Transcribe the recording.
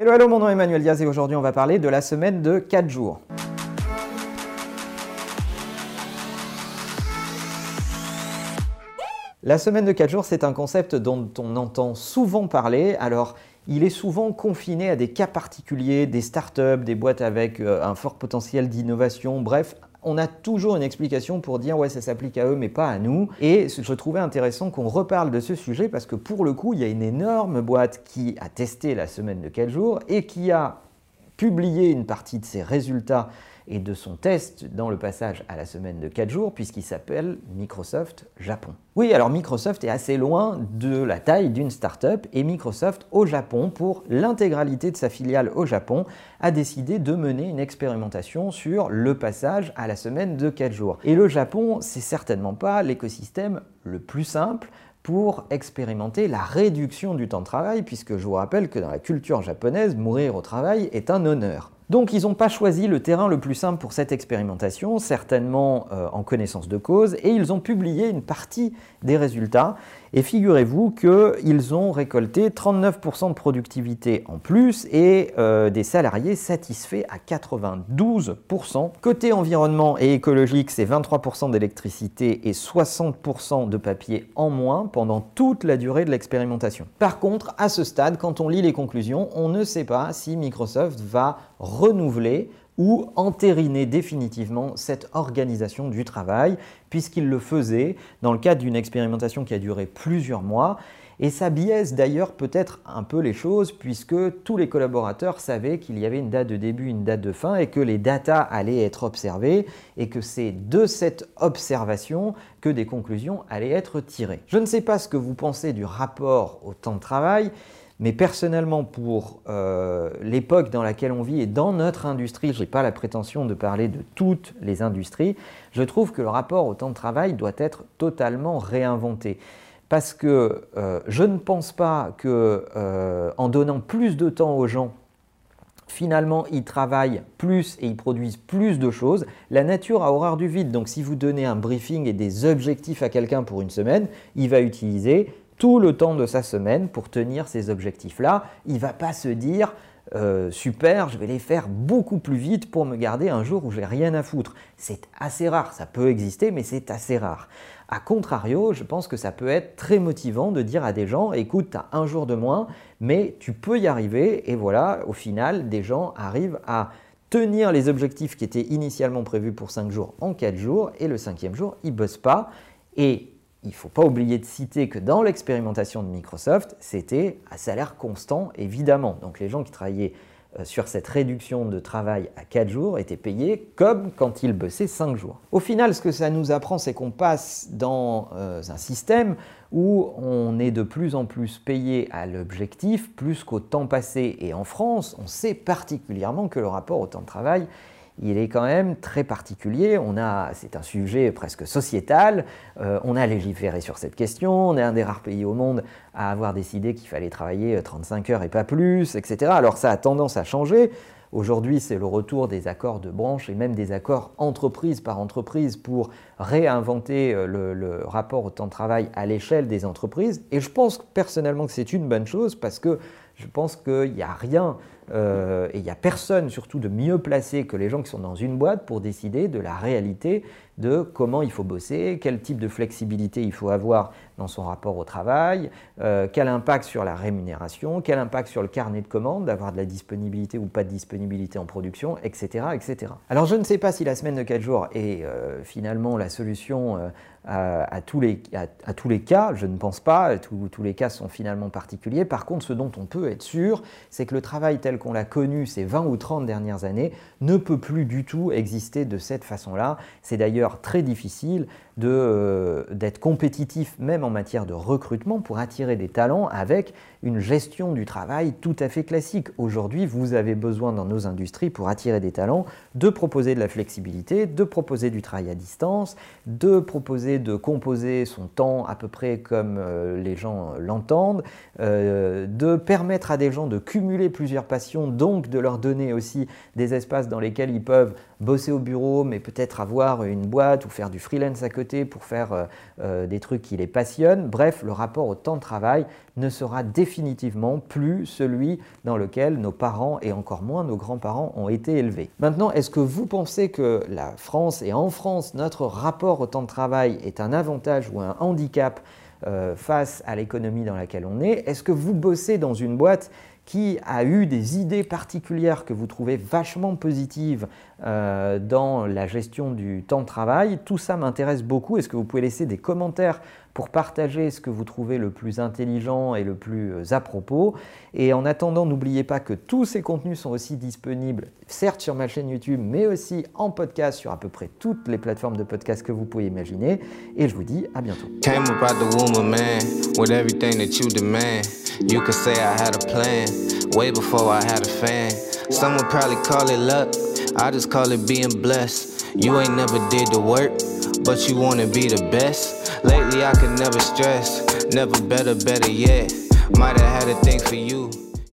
Hello, hello, mon nom est Emmanuel Diaz et aujourd'hui on va parler de la semaine de 4 jours. La semaine de 4 jours, c'est un concept dont on entend souvent parler. Alors, il est souvent confiné à des cas particuliers, des startups, des boîtes avec euh, un fort potentiel d'innovation, bref, on a toujours une explication pour dire ouais ça s'applique à eux mais pas à nous. Et je trouvais intéressant qu'on reparle de ce sujet parce que pour le coup il y a une énorme boîte qui a testé la semaine de 4 jours et qui a publié une partie de ses résultats et de son test dans le passage à la semaine de 4 jours, puisqu'il s'appelle Microsoft Japon. Oui, alors Microsoft est assez loin de la taille d'une start-up, et Microsoft au Japon, pour l'intégralité de sa filiale au Japon, a décidé de mener une expérimentation sur le passage à la semaine de 4 jours. Et le Japon, c'est certainement pas l'écosystème le plus simple pour expérimenter la réduction du temps de travail, puisque je vous rappelle que dans la culture japonaise, mourir au travail est un honneur. Donc ils n'ont pas choisi le terrain le plus simple pour cette expérimentation, certainement euh, en connaissance de cause, et ils ont publié une partie des résultats. Et figurez-vous qu'ils ont récolté 39% de productivité en plus et euh, des salariés satisfaits à 92%. Côté environnement et écologique, c'est 23% d'électricité et 60% de papier en moins pendant toute la durée de l'expérimentation. Par contre, à ce stade, quand on lit les conclusions, on ne sait pas si Microsoft va renouveler ou entériner définitivement cette organisation du travail, puisqu'il le faisait dans le cadre d'une expérimentation qui a duré plusieurs mois. Et ça biaise d'ailleurs peut-être un peu les choses, puisque tous les collaborateurs savaient qu'il y avait une date de début, une date de fin, et que les datas allaient être observées, et que c'est de cette observation que des conclusions allaient être tirées. Je ne sais pas ce que vous pensez du rapport au temps de travail, mais personnellement, pour euh, l'époque dans laquelle on vit et dans notre industrie, je n'ai pas la prétention de parler de toutes les industries, je trouve que le rapport au temps de travail doit être totalement réinventé. Parce que euh, je ne pense pas que euh, en donnant plus de temps aux gens, finalement, ils travaillent plus et ils produisent plus de choses. La nature a horreur du vide. Donc, si vous donnez un briefing et des objectifs à quelqu'un pour une semaine, il va utiliser tout le temps de sa semaine pour tenir ces objectifs-là. Il ne va pas se dire euh, super, je vais les faire beaucoup plus vite pour me garder un jour où j'ai rien à foutre. C'est assez rare, ça peut exister, mais c'est assez rare. A contrario, je pense que ça peut être très motivant de dire à des gens, écoute, tu as un jour de moins, mais tu peux y arriver, et voilà, au final, des gens arrivent à tenir les objectifs qui étaient initialement prévus pour 5 jours en 4 jours, et le cinquième jour, ils ne bossent pas, et il ne faut pas oublier de citer que dans l'expérimentation de Microsoft, c'était à salaire constant, évidemment. Donc les gens qui travaillaient euh, sur cette réduction de travail à 4 jours étaient payés comme quand ils bossaient 5 jours. Au final, ce que ça nous apprend, c'est qu'on passe dans euh, un système où on est de plus en plus payé à l'objectif plus qu'au temps passé. Et en France, on sait particulièrement que le rapport au temps de travail il est quand même très particulier. On a, c'est un sujet presque sociétal. Euh, on a légiféré sur cette question. On est un des rares pays au monde à avoir décidé qu'il fallait travailler 35 heures et pas plus, etc. Alors ça a tendance à changer. Aujourd'hui, c'est le retour des accords de branche et même des accords entreprise par entreprise pour réinventer euh, le, le rapport au temps de travail à l'échelle des entreprises. Et je pense personnellement que c'est une bonne chose parce que je pense qu'il n'y a rien euh, et il n'y a personne surtout de mieux placé que les gens qui sont dans une boîte pour décider de la réalité de comment il faut bosser, quel type de flexibilité il faut avoir dans son rapport au travail, euh, quel impact sur la rémunération, quel impact sur le carnet de commandes, d'avoir de la disponibilité ou pas de disponibilité en production, etc. etc. Alors je ne sais pas si la semaine de 4 jours est euh, finalement la solution à, tous les, à, tous les, cas, je ne pense pas, tous, tous les cas sont finalement particuliers. Par contre, ce dont on peut être sûr, c'est que le travail tel qu'on l'a connu ces 20 ou 30 dernières années ne peut plus du tout exister de cette façon-là. C'est d'ailleurs très difficile euh, d'être compétitif même en matière de recrutement pour attirer des talents avec une gestion du travail tout à fait classique. Aujourd'hui, vous avez besoin dans nos industries pour attirer des talents de proposer de la flexibilité, de proposer du travail à distance, de proposer de composer son temps à peu près comme euh, les gens l'entendent, euh, de permettre à des gens de cumuler plusieurs passions donc de leur donner aussi des espaces dans lesquels ils peuvent bosser au bureau, mais peut-être avoir une boîte ou faire du freelance à côté pour faire euh, euh, des trucs qui les passionnent. Bref, le rapport au temps de travail ne sera définitivement plus celui dans lequel nos parents et encore moins nos grands-parents ont été élevés. Maintenant, est-ce que vous pensez que la France et en France, notre rapport au temps de travail est un avantage ou un handicap euh, face à l'économie dans laquelle on est? Est-ce que vous bossez dans une boîte qui a eu des idées particulières que vous trouvez vachement positives euh, dans la gestion du temps de travail. Tout ça m'intéresse beaucoup. Est-ce que vous pouvez laisser des commentaires pour partager ce que vous trouvez le plus intelligent et le plus euh, à propos? Et en attendant, n'oubliez pas que tous ces contenus sont aussi disponibles, certes sur ma chaîne YouTube, mais aussi en podcast sur à peu près toutes les plateformes de podcast que vous pouvez imaginer. Et je vous dis à bientôt. You could say I had a plan way before I had a fan. Some would probably call it luck. I just call it being blessed. You ain't never did the work, but you wanna be the best. Lately I could never stress, never better, better yet. Might have had a thing for you.